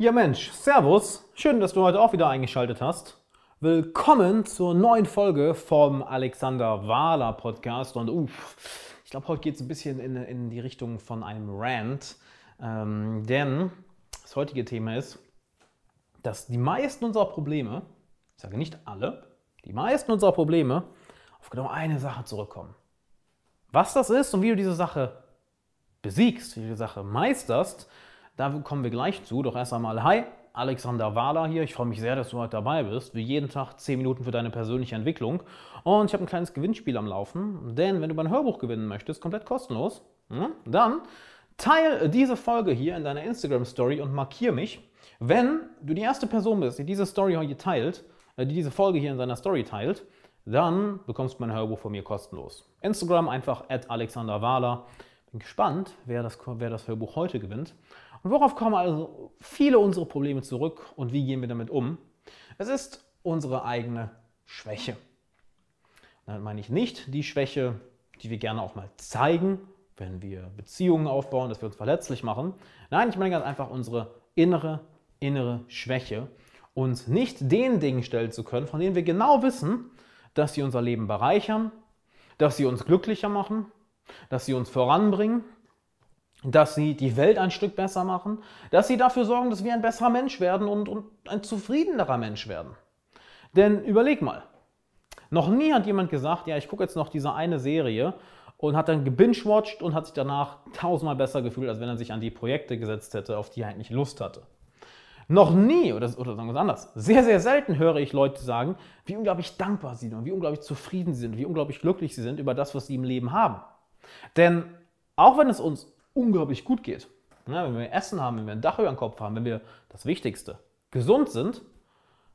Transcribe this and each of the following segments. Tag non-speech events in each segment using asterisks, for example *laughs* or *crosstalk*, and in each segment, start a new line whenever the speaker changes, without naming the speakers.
Ja Mensch, Servus, schön, dass du heute auch wieder eingeschaltet hast. Willkommen zur neuen Folge vom Alexander Wahler Podcast. Und uff, ich glaube, heute geht es ein bisschen in, in, die Richtung von einem Rant. Ähm, denn das heutige Thema ist, dass die meisten unserer Probleme, ich sage nicht alle, die meisten unserer Probleme auf genau eine Sache zurückkommen. Was das ist und wie du diese Sache besiegst, wie du die Sache meisterst, da kommen wir gleich zu. Doch erst einmal, hi, Alexander Wahler hier. Ich freue mich sehr, dass du heute dabei bist. Wie jeden Tag 10 Minuten für deine persönliche Entwicklung. Und ich habe ein kleines Gewinnspiel am Laufen. Denn wenn du mein Hörbuch gewinnen möchtest, komplett kostenlos, hm, dann teile diese Folge hier in deiner Instagram-Story und markiere mich. Wenn du die erste Person bist, die diese Story hier teilt, äh, die diese Folge hier in seiner Story teilt, dann bekommst du mein Hörbuch von mir kostenlos. Instagram einfach at Alexander Wahler. Bin gespannt, wer das, wer das Hörbuch heute gewinnt. Und worauf kommen also viele unserer Probleme zurück und wie gehen wir damit um? Es ist unsere eigene Schwäche. Damit meine ich nicht die Schwäche, die wir gerne auch mal zeigen, wenn wir Beziehungen aufbauen, dass wir uns verletzlich machen. Nein, ich meine ganz einfach unsere innere, innere Schwäche, uns nicht den Dingen stellen zu können, von denen wir genau wissen, dass sie unser Leben bereichern, dass sie uns glücklicher machen, dass sie uns voranbringen dass sie die Welt ein Stück besser machen, dass sie dafür sorgen, dass wir ein besserer Mensch werden und, und ein zufriedenerer Mensch werden. Denn überleg mal, noch nie hat jemand gesagt, ja, ich gucke jetzt noch diese eine Serie und hat dann gebingewatcht und hat sich danach tausendmal besser gefühlt, als wenn er sich an die Projekte gesetzt hätte, auf die er eigentlich Lust hatte. Noch nie, oder, oder sagen wir es anders, sehr, sehr selten höre ich Leute sagen, wie unglaublich dankbar sie sind und wie unglaublich zufrieden sie sind, wie unglaublich glücklich sie sind über das, was sie im Leben haben. Denn auch wenn es uns unglaublich gut geht, ja, wenn wir Essen haben, wenn wir ein Dach über dem Kopf haben, wenn wir das Wichtigste gesund sind,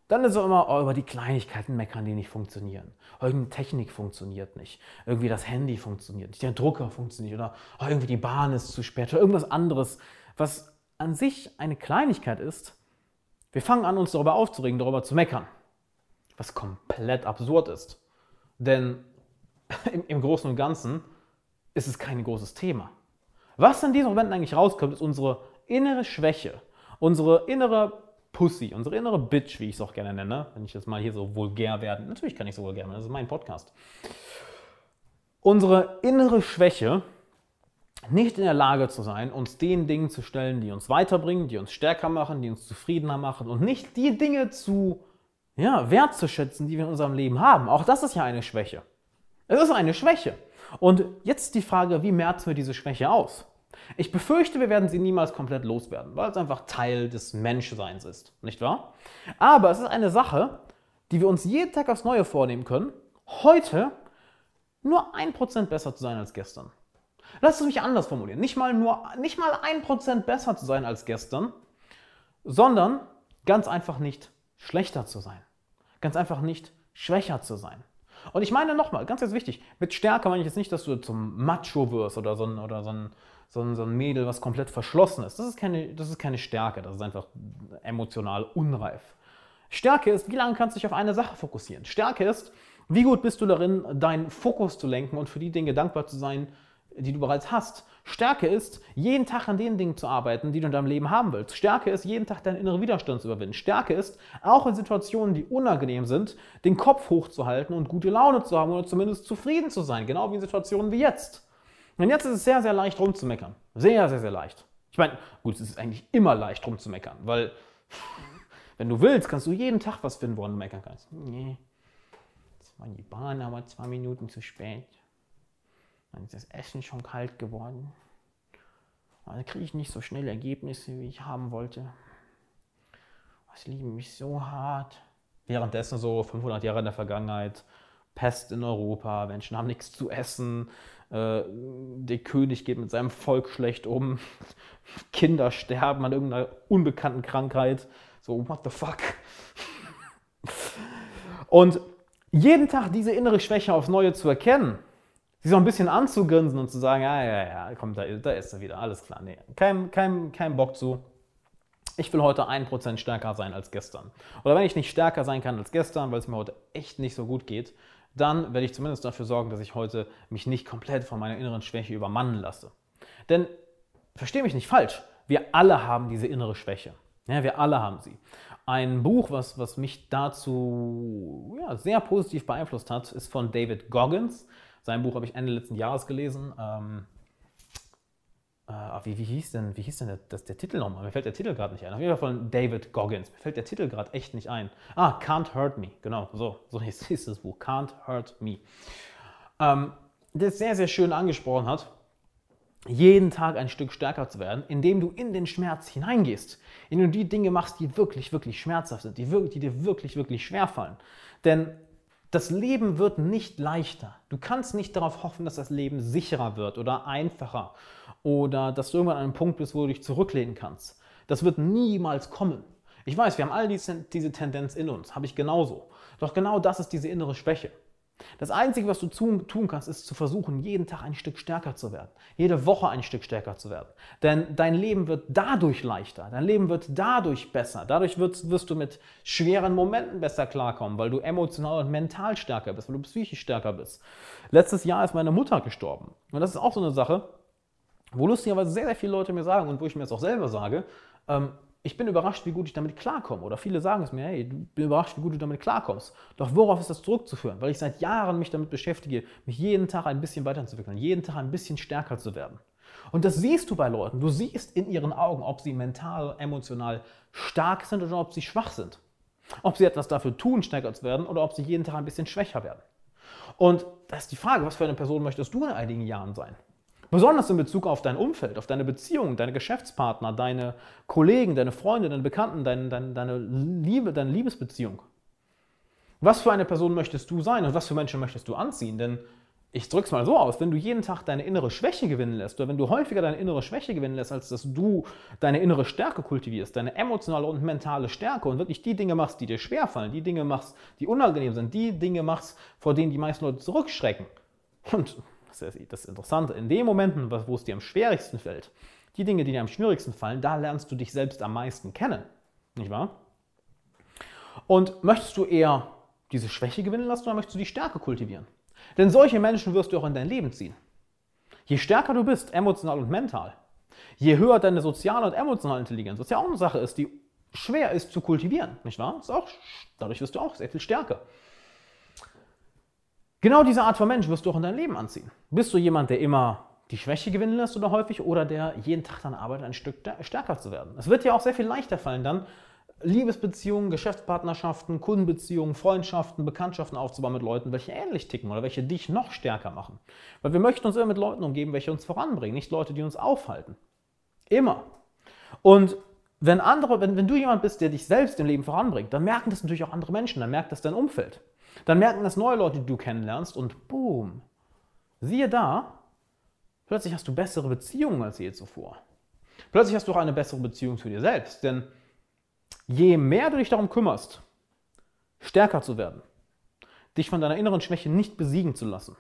dann ist es immer oh, über die Kleinigkeiten meckern, die nicht funktionieren. Irgendeine Technik funktioniert nicht. Irgendwie das Handy funktioniert nicht. Der Drucker funktioniert nicht. Oder oh, irgendwie die Bahn ist zu spät. Oder irgendwas anderes, was an sich eine Kleinigkeit ist. Wir fangen an, uns darüber aufzuregen, darüber zu meckern. Was komplett absurd ist. Denn *laughs* im Großen und Ganzen ist es kein großes Thema. Was in diesem Moment eigentlich rauskommt, ist unsere innere Schwäche, unsere innere Pussy, unsere innere Bitch, wie ich es auch gerne nenne, wenn ich jetzt mal hier so vulgär werde. Natürlich kann ich so vulgär werden, das ist mein Podcast. Unsere innere Schwäche, nicht in der Lage zu sein, uns den Dingen zu stellen, die uns weiterbringen, die uns stärker machen, die uns zufriedener machen und nicht die Dinge zu ja, wertzuschätzen, die wir in unserem Leben haben. Auch das ist ja eine Schwäche. Es ist eine Schwäche. Und jetzt die Frage, wie merzen wir diese Schwäche aus? Ich befürchte, wir werden sie niemals komplett loswerden, weil es einfach Teil des Menschseins ist, nicht wahr? Aber es ist eine Sache, die wir uns jeden Tag aufs Neue vornehmen können, heute nur ein Prozent besser zu sein als gestern. Lass es mich anders formulieren. Nicht mal nur, nicht mal ein Prozent besser zu sein als gestern, sondern ganz einfach nicht schlechter zu sein. Ganz einfach nicht schwächer zu sein. Und ich meine nochmal, ganz, ganz wichtig, mit Stärke meine ich jetzt nicht, dass du zum Macho wirst oder so ein, oder so ein, so ein, so ein Mädel, was komplett verschlossen ist. Das ist, keine, das ist keine Stärke, das ist einfach emotional unreif. Stärke ist, wie lange kannst du dich auf eine Sache fokussieren? Stärke ist, wie gut bist du darin, deinen Fokus zu lenken und für die Dinge dankbar zu sein, die du bereits hast. Stärke ist, jeden Tag an den Dingen zu arbeiten, die du in deinem Leben haben willst. Stärke ist, jeden Tag deinen inneren Widerstand zu überwinden. Stärke ist, auch in Situationen, die unangenehm sind, den Kopf hochzuhalten und gute Laune zu haben oder zumindest zufrieden zu sein. Genau wie in Situationen wie jetzt. Und jetzt ist es sehr, sehr leicht rumzumeckern. Sehr, sehr, sehr leicht. Ich meine, gut, es ist eigentlich immer leicht rumzumeckern, weil *laughs* wenn du willst, kannst du jeden Tag was finden, woran du meckern kannst. Nee, jetzt war die Bahn aber zwei Minuten zu spät. Dann ist das Essen schon kalt geworden. Dann kriege ich nicht so schnell Ergebnisse, wie ich haben wollte. Was lieben mich so hart. Währenddessen so 500 Jahre in der Vergangenheit, Pest in Europa, Menschen haben nichts zu essen, äh, der König geht mit seinem Volk schlecht um, *laughs* Kinder sterben an irgendeiner unbekannten Krankheit. So, what the fuck? *laughs* Und jeden Tag diese innere Schwäche aufs Neue zu erkennen, sie so ein bisschen anzugrinsen und zu sagen, ja, ja, ja, komm, da, da ist er wieder, alles klar. Nee, kein, kein, kein Bock zu. Ich will heute 1% stärker sein als gestern. Oder wenn ich nicht stärker sein kann als gestern, weil es mir heute echt nicht so gut geht, dann werde ich zumindest dafür sorgen, dass ich heute mich nicht komplett von meiner inneren Schwäche übermannen lasse. Denn, verstehe mich nicht falsch, wir alle haben diese innere Schwäche. Ja, wir alle haben sie. Ein Buch, was, was mich dazu ja, sehr positiv beeinflusst hat, ist von David Goggins. Sein Buch habe ich Ende letzten Jahres gelesen. Ähm, äh, wie, wie, hieß denn, wie hieß denn der, das, der Titel nochmal? Mir fällt der Titel gerade nicht ein. Auf jeden Fall von David Goggins. Mir fällt der Titel gerade echt nicht ein. Ah, Can't Hurt Me. Genau, so, so hieß, *laughs* hieß das Buch. Can't Hurt Me. Ähm, das sehr, sehr schön angesprochen hat, jeden Tag ein Stück stärker zu werden, indem du in den Schmerz hineingehst, indem du die Dinge machst, die wirklich, wirklich schmerzhaft sind, die, die dir wirklich, wirklich schwer fallen. Denn das Leben wird nicht leichter. Du kannst nicht darauf hoffen, dass das Leben sicherer wird oder einfacher oder dass du irgendwann an einem Punkt bist, wo du dich zurücklehnen kannst. Das wird niemals kommen. Ich weiß, wir haben all diese, Tendenz in uns, habe ich genauso. Doch genau das ist diese innere Schwäche. Das Einzige, was du tun kannst, ist zu versuchen, jeden Tag ein Stück stärker zu werden. Jede Woche ein Stück stärker zu werden. Denn dein Leben wird dadurch leichter. Dein Leben wird dadurch besser. Dadurch wirst, wirst du mit schweren Momenten besser klarkommen, weil du emotional und mental stärker bist, weil du psychisch stärker bist. Letztes Jahr ist meine Mutter gestorben. Und das ist auch so eine Sache, wo lustigerweise sehr, sehr viele Leute mir sagen und wo ich mir das auch selber sage, ähm, ich bin überrascht, wie gut ich damit klarkomme. Oder viele sagen es mir, hey, du bin überrascht, wie gut du damit klarkommst. Doch worauf ist das zurückzuführen? Weil ich seit Jahren mich damit beschäftige, mich jeden Tag ein bisschen weiterzuentwickeln, jeden Tag ein bisschen stärker zu werden. Und das siehst du bei Leuten. Du siehst in ihren Augen, ob sie mental, emotional stark sind oder ob sie schwach sind. Ob sie etwas dafür tun, stärker zu werden oder ob sie jeden Tag ein bisschen schwächer werden. Und da ist die Frage, was für eine Person möchtest du in einigen Jahren sein? Besonders in Bezug auf dein Umfeld, auf deine Beziehungen, deine Geschäftspartner, deine Kollegen, deine Freunde, deine Bekannten, deine, deine, deine Liebe, deine Liebesbeziehung. Was für eine Person möchtest du sein und was für Menschen möchtest du anziehen? Denn ich drücke es mal so aus, wenn du jeden Tag deine innere Schwäche gewinnen lässt, oder wenn du häufiger deine innere Schwäche gewinnen lässt, als dass du deine innere Stärke kultivierst, deine emotionale und mentale Stärke und wirklich die Dinge machst, die dir schwerfallen, die Dinge machst, die unangenehm sind, die Dinge machst, vor denen die meisten Leute zurückschrecken. Und das ist das Interessante, in den Momenten, wo es dir am schwierigsten fällt, die Dinge, die dir am schwierigsten fallen, da lernst du dich selbst am meisten kennen. Nicht wahr? Und möchtest du eher diese Schwäche gewinnen lassen oder möchtest du die Stärke kultivieren? Denn solche Menschen wirst du auch in dein Leben ziehen. Je stärker du bist, emotional und mental, je höher deine soziale und emotionale Intelligenz, was ja auch eine Sache ist, die schwer ist zu kultivieren, nicht wahr? Auch, dadurch wirst du auch sehr viel stärker. Genau diese Art von Mensch wirst du auch in dein Leben anziehen. Bist du jemand, der immer die Schwäche gewinnen lässt oder häufig oder der jeden Tag daran arbeitet, ein Stück stärker zu werden? Es wird dir auch sehr viel leichter fallen, dann Liebesbeziehungen, Geschäftspartnerschaften, Kundenbeziehungen, Freundschaften, Bekanntschaften aufzubauen mit Leuten, welche ähnlich ticken oder welche dich noch stärker machen. Weil wir möchten uns immer mit Leuten umgeben, welche uns voranbringen, nicht Leute, die uns aufhalten. Immer. Und wenn andere, wenn, wenn du jemand bist, der dich selbst im Leben voranbringt, dann merken das natürlich auch andere Menschen, dann merkt das dein Umfeld. Dann merken das neue Leute, die du kennenlernst und boom, siehe da, plötzlich hast du bessere Beziehungen als je zuvor. Plötzlich hast du auch eine bessere Beziehung zu dir selbst, denn je mehr du dich darum kümmerst, stärker zu werden, dich von deiner inneren Schwäche nicht besiegen zu lassen,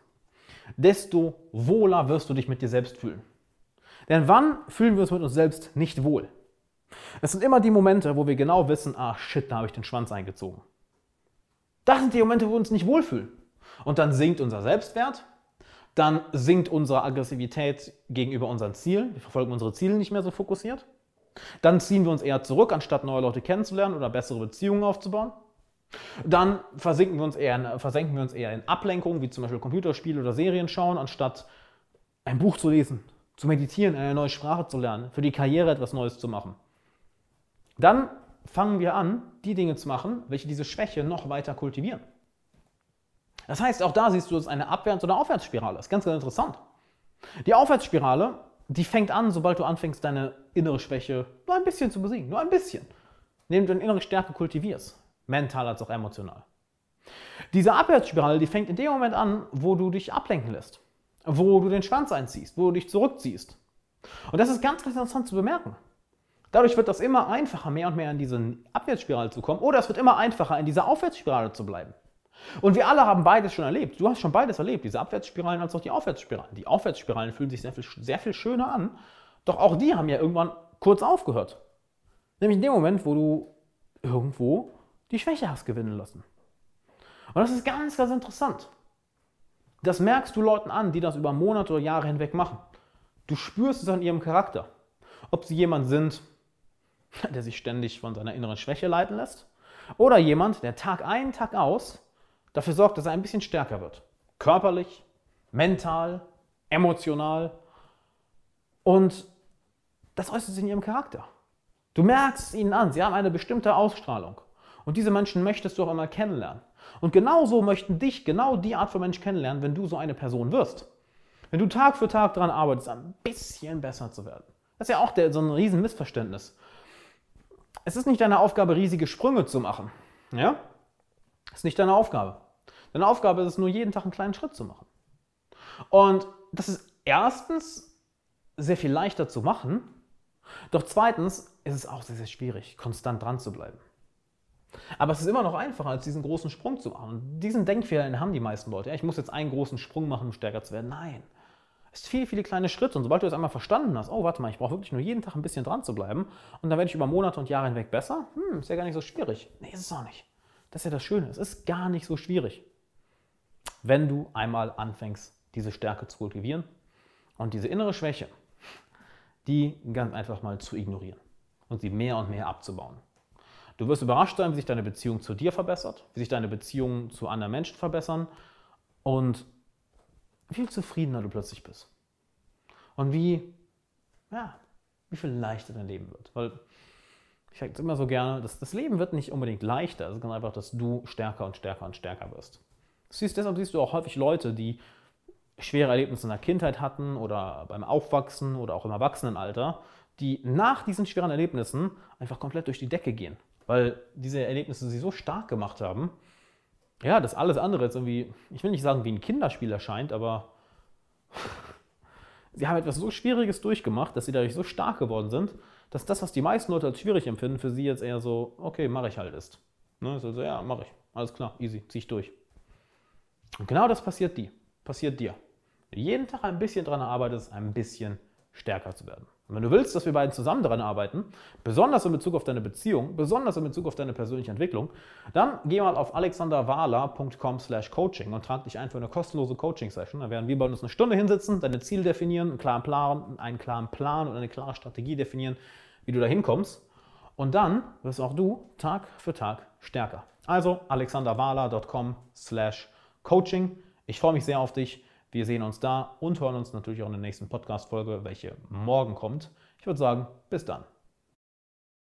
desto wohler wirst du dich mit dir selbst fühlen. Denn wann fühlen wir uns mit uns selbst nicht wohl? Es sind immer die Momente, wo wir genau wissen, ah shit, da habe ich den Schwanz eingezogen. Das sind die Momente, wo wir uns nicht wohlfühlen. Und dann sinkt unser Selbstwert, dann sinkt unsere Aggressivität gegenüber unseren Zielen. Wir verfolgen unsere Ziele nicht mehr so fokussiert. Dann ziehen wir uns eher zurück, anstatt neue Leute kennenzulernen oder bessere Beziehungen aufzubauen. Dann versinken wir uns eher in, versenken wir uns eher in Ablenkungen, wie zum Beispiel Computerspiele oder Serien schauen, anstatt ein Buch zu lesen, zu meditieren, eine neue Sprache zu lernen, für die Karriere etwas Neues zu machen. Dann fangen wir an, die Dinge zu machen, welche diese Schwäche noch weiter kultivieren. Das heißt, auch da siehst du, dass eine Abwärts- oder Aufwärtsspirale ist. Ganz, ganz interessant. Die Aufwärtsspirale, die fängt an, sobald du anfängst, deine innere Schwäche nur ein bisschen zu besiegen. Nur ein bisschen. Indem du deine innere Stärke kultivierst. Mental als auch emotional. Diese Abwärtsspirale, die fängt in dem Moment an, wo du dich ablenken lässt. Wo du den Schwanz einziehst, wo du dich zurückziehst. Und das ist ganz, ganz interessant zu bemerken. Dadurch wird das immer einfacher, mehr und mehr in diese Abwärtsspirale zu kommen. Oder es wird immer einfacher, in dieser Aufwärtsspirale zu bleiben. Und wir alle haben beides schon erlebt. Du hast schon beides erlebt, diese Abwärtsspiralen als auch die Aufwärtsspiralen. Die Aufwärtsspiralen fühlen sich sehr viel, sehr viel schöner an, doch auch die haben ja irgendwann kurz aufgehört. Nämlich in dem Moment, wo du irgendwo die Schwäche hast gewinnen lassen. Und das ist ganz, ganz interessant. Das merkst du Leuten an, die das über Monate oder Jahre hinweg machen. Du spürst es an ihrem Charakter. Ob sie jemand sind, *laughs* der sich ständig von seiner inneren Schwäche leiten lässt. Oder jemand, der Tag ein, Tag aus dafür sorgt, dass er ein bisschen stärker wird. Körperlich, mental, emotional. Und das äußert sich in ihrem Charakter. Du merkst es ihnen an, sie haben eine bestimmte Ausstrahlung. Und diese Menschen möchtest du auch einmal kennenlernen. Und genauso möchten dich genau die Art von Mensch kennenlernen, wenn du so eine Person wirst. Wenn du Tag für Tag daran arbeitest, ein bisschen besser zu werden. Das ist ja auch der, so ein riesen Missverständnis. Es ist nicht deine Aufgabe, riesige Sprünge zu machen. Ja? Das ist nicht deine Aufgabe. Deine Aufgabe ist es nur, jeden Tag einen kleinen Schritt zu machen. Und das ist erstens sehr viel leichter zu machen, doch zweitens ist es auch sehr, sehr schwierig, konstant dran zu bleiben. Aber es ist immer noch einfacher, als diesen großen Sprung zu machen. Und diesen Denkfehler haben die meisten Leute. Ja, ich muss jetzt einen großen Sprung machen, um stärker zu werden. Nein. Sind viele, viele kleine Schritte. Und sobald du es einmal verstanden hast, oh, warte mal, ich brauche wirklich nur jeden Tag ein bisschen dran zu bleiben und dann werde ich über Monate und Jahre hinweg besser, hm, ist ja gar nicht so schwierig. Nee, ist es auch nicht. Das ist ja das Schöne. Es ist gar nicht so schwierig, wenn du einmal anfängst, diese Stärke zu kultivieren und diese innere Schwäche, die ganz einfach mal zu ignorieren und sie mehr und mehr abzubauen. Du wirst überrascht sein, wie sich deine Beziehung zu dir verbessert, wie sich deine Beziehungen zu anderen Menschen verbessern und viel zufriedener du plötzlich bist. Und wie, ja, wie viel leichter dein Leben wird. Weil ich sage immer so gerne, dass das Leben wird nicht unbedingt leichter, es ist ganz einfach, dass du stärker und stärker und stärker wirst. Siehst, deshalb siehst du auch häufig Leute, die schwere Erlebnisse in der Kindheit hatten oder beim Aufwachsen oder auch im Erwachsenenalter, die nach diesen schweren Erlebnissen einfach komplett durch die Decke gehen, weil diese Erlebnisse sie so stark gemacht haben, ja, dass alles andere jetzt irgendwie, ich will nicht sagen wie ein Kinderspiel erscheint, aber *laughs* sie haben etwas so Schwieriges durchgemacht, dass sie dadurch so stark geworden sind, dass das, was die meisten Leute als schwierig empfinden, für sie jetzt eher so, okay, mache ich halt ist. Ne? So, ja, mache ich. Alles klar, easy, zieh ich durch. Und genau das passiert die, passiert dir. Jeden Tag ein bisschen daran arbeitest, ein bisschen stärker zu werden. Und wenn du willst, dass wir beiden zusammen daran arbeiten, besonders in Bezug auf deine Beziehung, besonders in Bezug auf deine persönliche Entwicklung, dann geh mal auf alexanderwahler.com slash coaching und trag dich ein für eine kostenlose Coaching-Session. Da werden wir bei uns eine Stunde hinsitzen, deine Ziele definieren, einen klaren Plan, einen klaren Plan und eine klare Strategie definieren, wie du da hinkommst. Und dann wirst auch du Tag für Tag stärker. Also alexanderwahler.com slash coaching. Ich freue mich sehr auf dich. Wir sehen uns da und hören uns natürlich auch in der nächsten Podcast-Folge, welche morgen kommt. Ich würde sagen, bis dann.